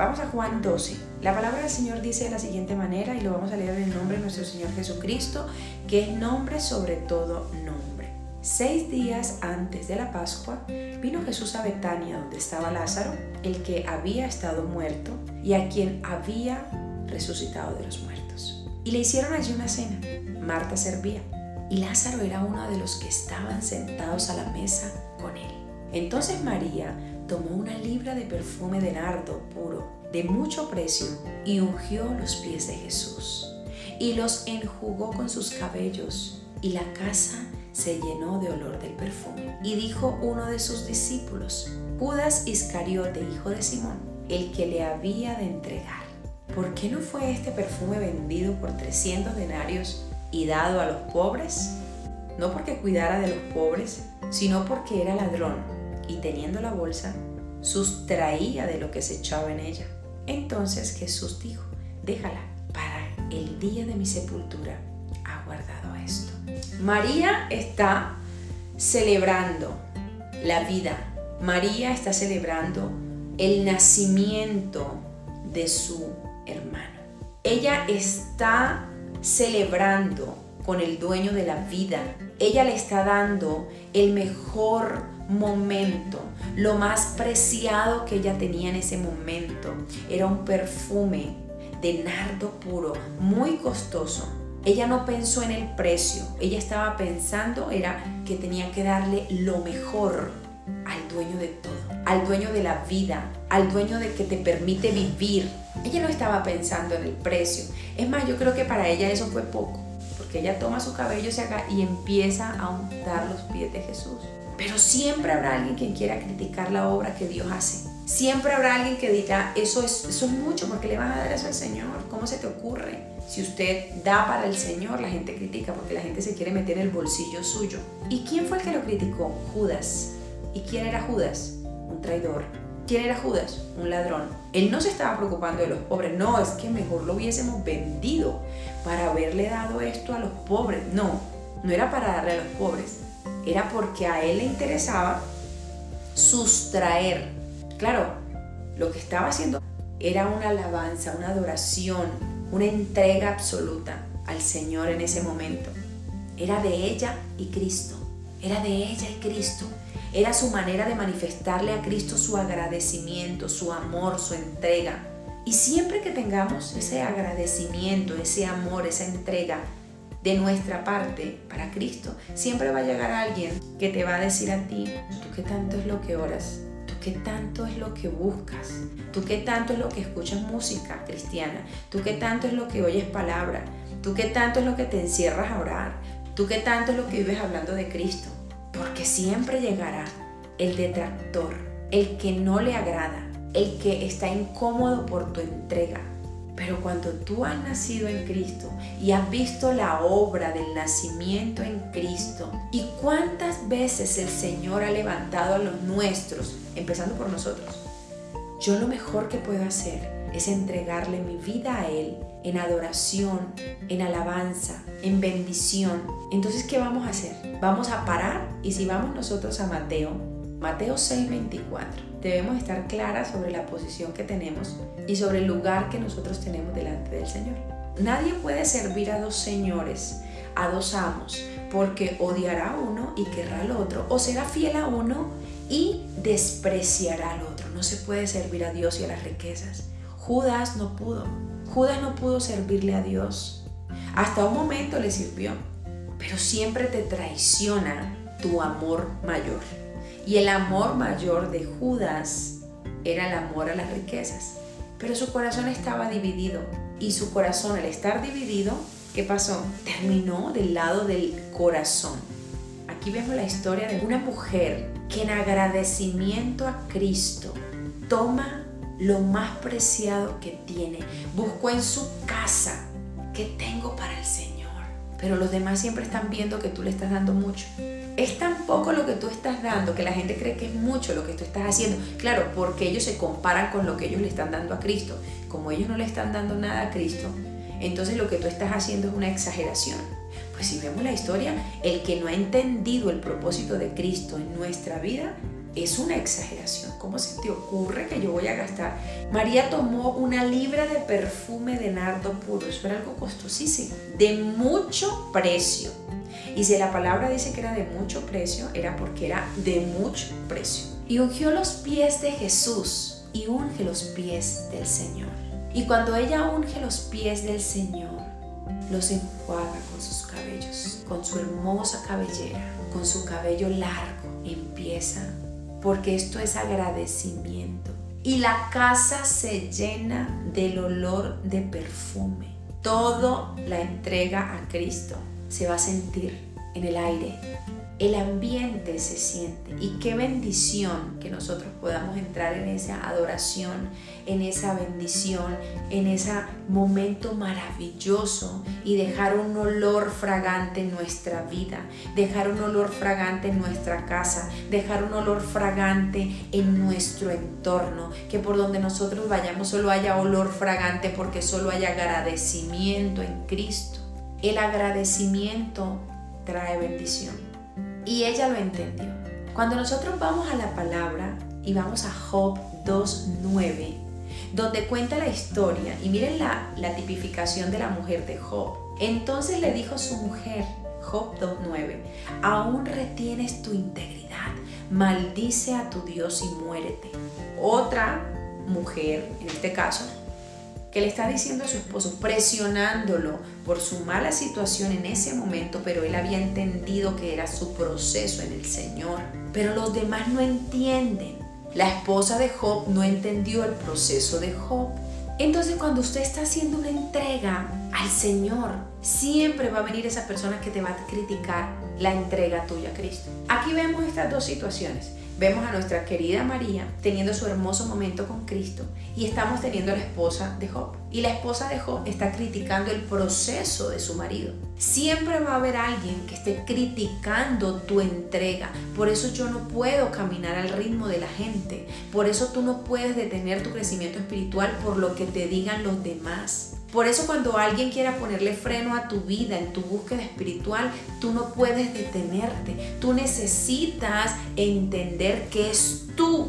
Vamos a Juan 12. La palabra del Señor dice de la siguiente manera y lo vamos a leer en el nombre de nuestro Señor Jesucristo, que es nombre sobre todo nombre. Seis días antes de la Pascua vino Jesús a Betania donde estaba Lázaro, el que había estado muerto y a quien había resucitado de los muertos. Y le hicieron allí una cena. Marta servía y Lázaro era uno de los que estaban sentados a la mesa con él. Entonces María tomó una libra de perfume de nardo puro, de mucho precio, y ungió los pies de Jesús, y los enjugó con sus cabellos, y la casa se llenó de olor del perfume. Y dijo uno de sus discípulos, Judas Iscariote, hijo de Simón, el que le había de entregar. ¿Por qué no fue este perfume vendido por 300 denarios y dado a los pobres? No porque cuidara de los pobres, sino porque era ladrón y teniendo la bolsa, sustraía de lo que se echaba en ella. Entonces Jesús dijo, déjala, para el día de mi sepultura ha guardado esto. María está celebrando la vida. María está celebrando el nacimiento de su hermano. Ella está celebrando con el dueño de la vida. Ella le está dando el mejor momento. Lo más preciado que ella tenía en ese momento era un perfume de nardo puro, muy costoso. Ella no pensó en el precio, ella estaba pensando era que tenía que darle lo mejor al dueño de todo, al dueño de la vida, al dueño de que te permite vivir. Ella no estaba pensando en el precio. Es más, yo creo que para ella eso fue poco, porque ella toma su cabello y empieza a untar los pies de Jesús. Pero siempre habrá alguien que quiera criticar la obra que Dios hace. Siempre habrá alguien que diga, eso es, eso es mucho, porque le van a dar eso al Señor? ¿Cómo se te ocurre? Si usted da para el Señor, la gente critica porque la gente se quiere meter en el bolsillo suyo. ¿Y quién fue el que lo criticó? Judas. ¿Y quién era Judas? Un traidor. ¿Quién era Judas? Un ladrón. Él no se estaba preocupando de los pobres. No, es que mejor lo hubiésemos vendido para haberle dado esto a los pobres. No, no era para darle a los pobres era porque a él le interesaba sustraer. Claro, lo que estaba haciendo era una alabanza, una adoración, una entrega absoluta al Señor en ese momento. Era de ella y Cristo. Era de ella y Cristo. Era su manera de manifestarle a Cristo su agradecimiento, su amor, su entrega. Y siempre que tengamos ese agradecimiento, ese amor, esa entrega, de nuestra parte para Cristo, siempre va a llegar alguien que te va a decir a ti, tú qué tanto es lo que oras, tú qué tanto es lo que buscas, tú qué tanto es lo que escuchas música cristiana, tú qué tanto es lo que oyes palabra, tú qué tanto es lo que te encierras a orar, tú qué tanto es lo que vives hablando de Cristo, porque siempre llegará el detractor, el que no le agrada, el que está incómodo por tu entrega, pero cuando tú has nacido en Cristo y has visto la obra del nacimiento en Cristo y cuántas veces el Señor ha levantado a los nuestros, empezando por nosotros, yo lo mejor que puedo hacer es entregarle mi vida a Él en adoración, en alabanza, en bendición. Entonces, ¿qué vamos a hacer? Vamos a parar y si vamos nosotros a Mateo, Mateo 6:24 debemos estar claras sobre la posición que tenemos y sobre el lugar que nosotros tenemos delante del Señor. Nadie puede servir a dos señores, a dos amos, porque odiará a uno y querrá al otro, o será fiel a uno y despreciará al otro. No se puede servir a Dios y a las riquezas. Judas no pudo. Judas no pudo servirle a Dios. Hasta un momento le sirvió, pero siempre te traiciona tu amor mayor. Y el amor mayor de Judas era el amor a las riquezas. Pero su corazón estaba dividido. Y su corazón, al estar dividido, ¿qué pasó? Terminó del lado del corazón. Aquí vemos la historia de una mujer que en agradecimiento a Cristo toma lo más preciado que tiene. Buscó en su casa, ¿qué tengo para el Señor? pero los demás siempre están viendo que tú le estás dando mucho. Es tan poco lo que tú estás dando que la gente cree que es mucho lo que tú estás haciendo. Claro, porque ellos se comparan con lo que ellos le están dando a Cristo. Como ellos no le están dando nada a Cristo, entonces lo que tú estás haciendo es una exageración. Pues si vemos la historia, el que no ha entendido el propósito de Cristo en nuestra vida es una exageración. ¿Cómo se te ocurre que yo voy a gastar? María tomó una libra de perfume de nardo puro. Eso era algo costosísimo, de mucho precio. Y si la palabra dice que era de mucho precio, era porque era de mucho precio. Y ungió los pies de Jesús y unge los pies del Señor. Y cuando ella unge los pies del Señor, los enjuaga con sus cabellos, con su hermosa cabellera, con su cabello largo. Empieza porque esto es agradecimiento. Y la casa se llena del olor de perfume. Todo la entrega a Cristo se va a sentir en el aire, el ambiente se siente. Y qué bendición que nosotros podamos entrar en esa adoración, en esa bendición, en ese momento maravilloso y dejar un olor fragante en nuestra vida, dejar un olor fragante en nuestra casa, dejar un olor fragante en nuestro entorno, que por donde nosotros vayamos solo haya olor fragante porque solo haya agradecimiento en Cristo. El agradecimiento trae bendición. Y ella lo entendió. Cuando nosotros vamos a la palabra y vamos a Job 2.9, donde cuenta la historia, y miren la, tipificación de la mujer de Job. Entonces le dijo su mujer, Job 2.9, aún retienes tu integridad, maldice a tu Dios y muérete. Otra mujer, en este caso, que le está diciendo a su esposo, presionándolo por su mala situación en ese momento, pero él había entendido que era su proceso en el Señor. Pero los demás no entienden. La esposa de Job no entendió el proceso de Job. Entonces cuando usted está haciendo una entrega al Señor, siempre va a venir esa persona que te va a criticar la entrega tuya a Cristo. Aquí vemos estas dos situaciones. Vemos a nuestra querida María teniendo su hermoso momento con Cristo y estamos teniendo a la esposa de Job. Y la esposa de Job está criticando el proceso de su marido. Siempre va a haber alguien que esté criticando tu entrega. Por eso yo no puedo caminar al ritmo de la gente. Por eso tú no puedes detener tu crecimiento espiritual por lo que te digan los demás. Por eso cuando alguien quiera ponerle freno a tu vida en tu búsqueda espiritual, tú no puedes detenerte. Tú necesitas entender que es tu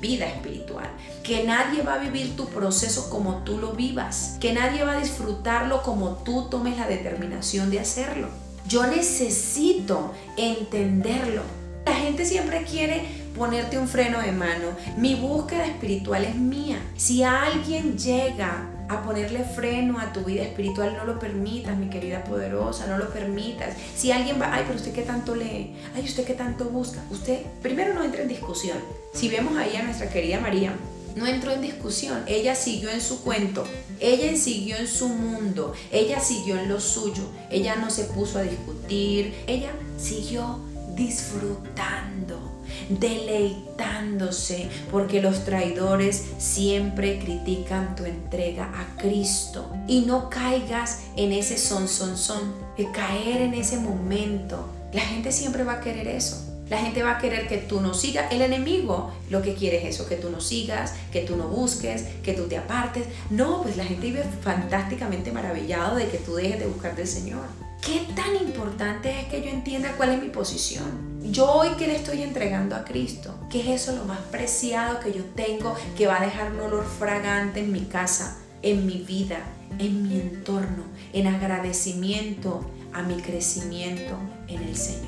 vida espiritual. Que nadie va a vivir tu proceso como tú lo vivas. Que nadie va a disfrutarlo como tú tomes la determinación de hacerlo. Yo necesito entenderlo. La gente siempre quiere ponerte un freno de mano. Mi búsqueda espiritual es mía. Si alguien llega a ponerle freno a tu vida espiritual, no lo permitas, mi querida poderosa, no lo permitas. Si alguien va, ay, pero usted qué tanto lee, ay, usted qué tanto busca, usted primero no entra en discusión. Si vemos ahí a nuestra querida María, no entró en discusión, ella siguió en su cuento, ella siguió en su mundo, ella siguió en lo suyo, ella no se puso a discutir, ella siguió disfrutando deleitándose, porque los traidores siempre critican tu entrega a Cristo. Y no caigas en ese son, son, son, de caer en ese momento. La gente siempre va a querer eso. La gente va a querer que tú no sigas. El enemigo lo que quiere es eso, que tú no sigas, que tú no busques, que tú te apartes. No, pues la gente vive fantásticamente maravillado de que tú dejes de buscar del Señor. ¿Qué tan importante es que yo entienda cuál es mi posición? Yo hoy que le estoy entregando a Cristo, ¿qué es eso lo más preciado que yo tengo que va a dejar un olor fragante en mi casa, en mi vida, en mi entorno, en agradecimiento a mi crecimiento en el Señor?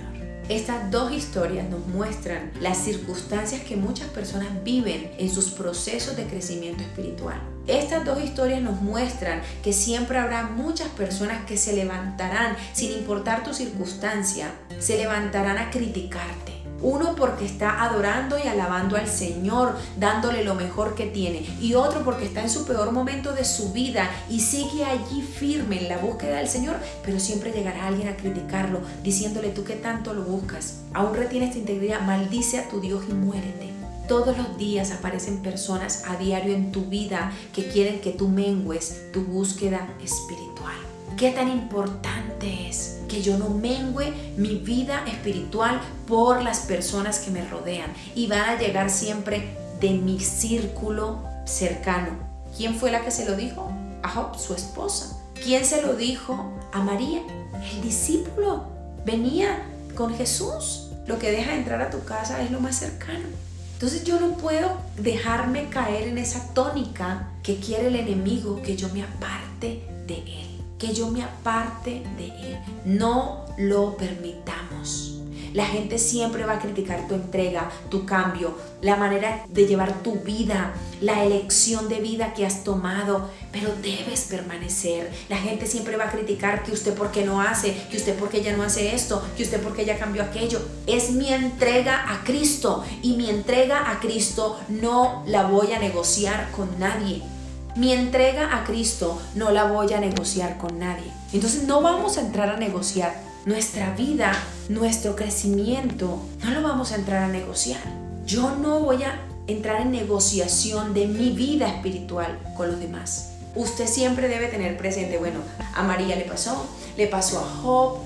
Estas dos historias nos muestran las circunstancias que muchas personas viven en sus procesos de crecimiento espiritual. Estas dos historias nos muestran que siempre habrá muchas personas que se levantarán, sin importar tu circunstancia, se levantarán a criticarte. Uno porque está adorando y alabando al Señor, dándole lo mejor que tiene. Y otro porque está en su peor momento de su vida y sigue allí firme en la búsqueda del Señor, pero siempre llegará alguien a criticarlo, diciéndole tú que tanto lo buscas. Aún retienes tu integridad, maldice a tu Dios y muérete. Todos los días aparecen personas a diario en tu vida que quieren que tú mengues tu búsqueda espiritual. ¿Qué tan importante es que yo no mengüe mi vida espiritual por las personas que me rodean y van a llegar siempre de mi círculo cercano. ¿Quién fue la que se lo dijo? A Job, su esposa. ¿Quién se lo dijo? A María, el discípulo. Venía con Jesús. Lo que deja entrar a tu casa es lo más cercano. Entonces yo no puedo dejarme caer en esa tónica que quiere el enemigo, que yo me aparte de él, que yo me aparte de él. No lo permitamos. La gente siempre va a criticar tu entrega, tu cambio, la manera de llevar tu vida, la elección de vida que has tomado, pero debes permanecer. La gente siempre va a criticar que usted por qué no hace, que usted por qué ya no hace esto, que usted por qué ya cambió aquello. Es mi entrega a Cristo y mi entrega a Cristo no la voy a negociar con nadie. Mi entrega a Cristo no la voy a negociar con nadie. Entonces no vamos a entrar a negociar nuestra vida, nuestro crecimiento, no lo vamos a entrar a negociar. Yo no voy a entrar en negociación de mi vida espiritual con los demás. Usted siempre debe tener presente, bueno, a María le pasó, le pasó a Job,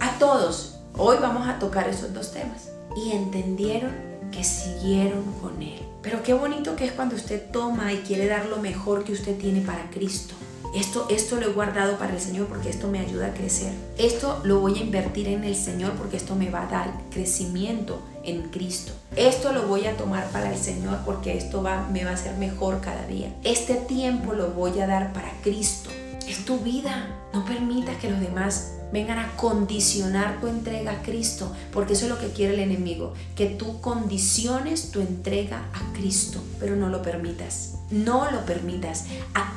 a todos. Hoy vamos a tocar esos dos temas. Y entendieron que siguieron con Él. Pero qué bonito que es cuando usted toma y quiere dar lo mejor que usted tiene para Cristo. Esto, esto lo he guardado para el Señor porque esto me ayuda a crecer. Esto lo voy a invertir en el Señor porque esto me va a dar crecimiento en Cristo. Esto lo voy a tomar para el Señor porque esto va, me va a hacer mejor cada día. Este tiempo lo voy a dar para Cristo. Es tu vida. No permitas que los demás vengan a condicionar tu entrega a Cristo, porque eso es lo que quiere el enemigo, que tú condiciones tu entrega a Cristo, pero no lo permitas, no lo permitas.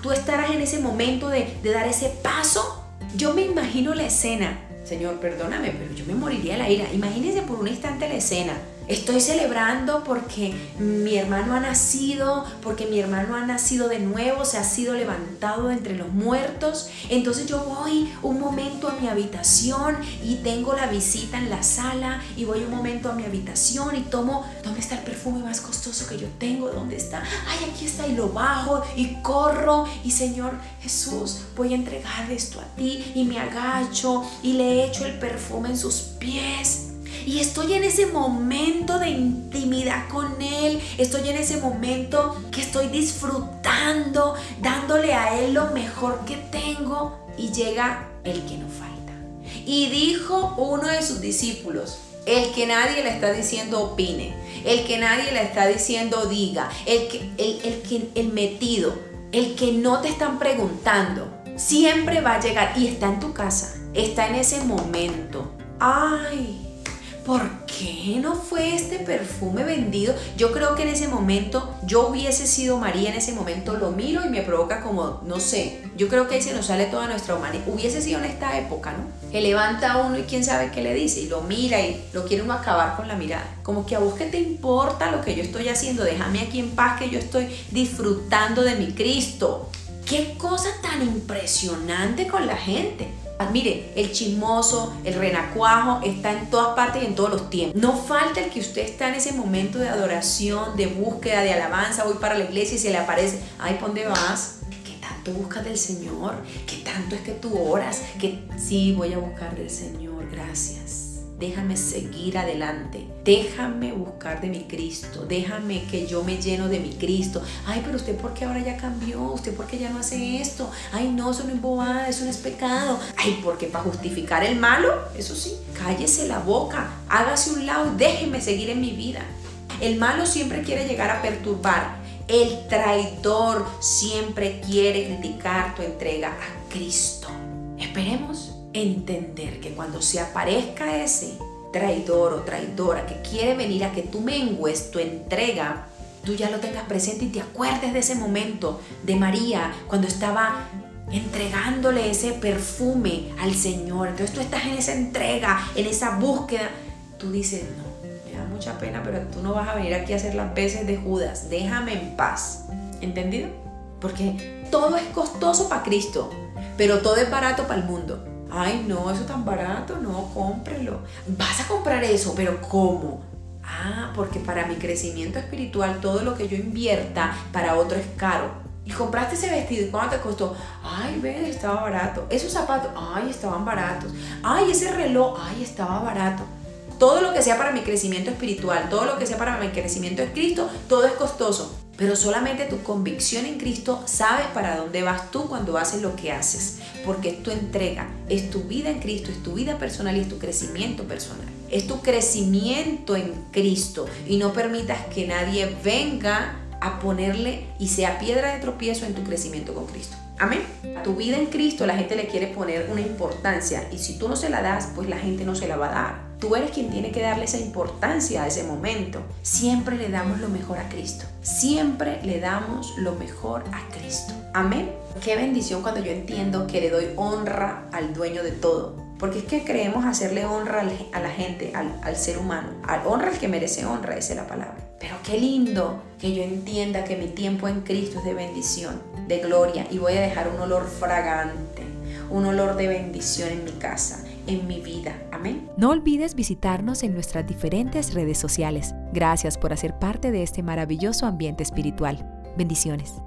Tú estarás en ese momento de, dar ese paso. Yo me imagino la escena, Señor, perdóname, pero yo me moriría de la ira. Imagínese por un instante la escena Estoy celebrando porque mi hermano ha nacido, porque mi hermano ha nacido de nuevo, se ha sido levantado entre los muertos. Entonces yo voy un momento a mi habitación y tengo la visita en la sala y voy un momento a mi habitación y tomo, ¿dónde está el perfume más costoso que yo tengo? ¿Dónde está? Ay, aquí está y lo bajo y corro y Señor Jesús, voy a entregar esto a ti y me agacho y le echo el perfume en sus pies y estoy en ese momento de intimidad con Él, estoy en ese momento que estoy disfrutando, dándole a Él lo mejor que tengo y llega el que no falta. Y dijo uno de sus discípulos, el que nadie le está diciendo opine, el que nadie le está diciendo diga, el que el, el, metido, el que no te están preguntando, siempre va a llegar y está en tu casa, está en ese momento. Ay, ¿por qué no fue este perfume vendido? Yo creo que en ese momento, yo hubiese sido María en ese momento, lo miro y me provoca como, no sé, yo creo que ahí se nos sale toda nuestra humanidad. Hubiese sido en esta época, ¿no? Que levanta a uno y quién sabe qué le dice, y lo mira y lo quiere uno acabar con la mirada. Como que a vos qué te importa lo que yo estoy haciendo, déjame aquí en paz que yo estoy disfrutando de mi Cristo. Qué cosa tan impresionante con la gente. Ah, mire, el chismoso, el renacuajo está en todas partes y en todos los tiempos. No falta el que usted está en ese momento de adoración, de búsqueda, de alabanza, voy para la iglesia y se le aparece, ay, ¿por dónde vas? ¿Qué tanto buscas del Señor? ¿Qué tanto es que tú oras? Que sí, voy a buscar del Señor, gracias déjame seguir adelante, déjame buscar de mi Cristo, déjame que yo me lleno de mi Cristo. Ay, pero usted por qué ahora ya cambió, usted por qué ya no hace esto, ay no, eso no es bobada, eso no es pecado. Ay, porque para justificar el malo, eso sí, cállese la boca, hágase un lado déjeme seguir en mi vida. El malo siempre quiere llegar a perturbar. El traidor siempre quiere criticar tu entrega a Cristo. Esperemos entender que cuando se aparezca ese traidor o traidora que quiere venir a que tú mengues tu entrega, tú ya lo tengas presente y te acuerdes de ese momento de María cuando estaba entregándole ese perfume al Señor. Entonces tú estás en esa entrega, en esa búsqueda. Tú dices, no, me da mucha pena, pero tú no vas a venir aquí a hacer las veces de Judas. Déjame en paz. ¿Entendido? Porque todo es costoso para Cristo, pero todo es barato para el mundo ay no, eso tan barato, no, cómprelo. Vas a comprar eso, pero ¿cómo? Ah, porque para mi crecimiento espiritual todo lo que yo invierta para otro es caro. Y compraste ese vestido, ¿y cuánto te costó? Ay, ve, estaba barato. Esos zapatos, ay, estaban baratos. Ay, ese reloj, ay, estaba barato. Todo lo que sea para mi crecimiento espiritual, todo lo que sea para mi crecimiento en Cristo, todo es costoso. Pero solamente tu convicción en Cristo sabes para dónde vas tú cuando haces lo que haces. Porque es tu entrega, es tu vida en Cristo, es tu vida personal y es tu crecimiento personal. Es tu crecimiento en Cristo. Y no permitas que nadie venga a ponerle y sea piedra de tropiezo en tu crecimiento con Cristo. Amén. A tu vida en Cristo la gente le quiere poner una importancia y si tú no se la das, pues la gente no se la va a dar. Tú eres quien tiene que darle esa importancia a ese momento. Siempre le damos lo mejor a Cristo. Siempre le damos lo mejor a Cristo. Amén. Qué bendición cuando yo entiendo que le doy honra al dueño de todo. Porque es que creemos hacerle honra a la gente, al, ser humano. Al honra al que merece honra, esa es la palabra. Pero qué lindo que yo entienda que mi tiempo en Cristo es de bendición, de gloria. Y voy a dejar un olor fragante, un olor de bendición en mi casa en mi vida. Amén. No olvides visitarnos en nuestras diferentes redes sociales. Gracias por hacer parte de este maravilloso ambiente espiritual. Bendiciones.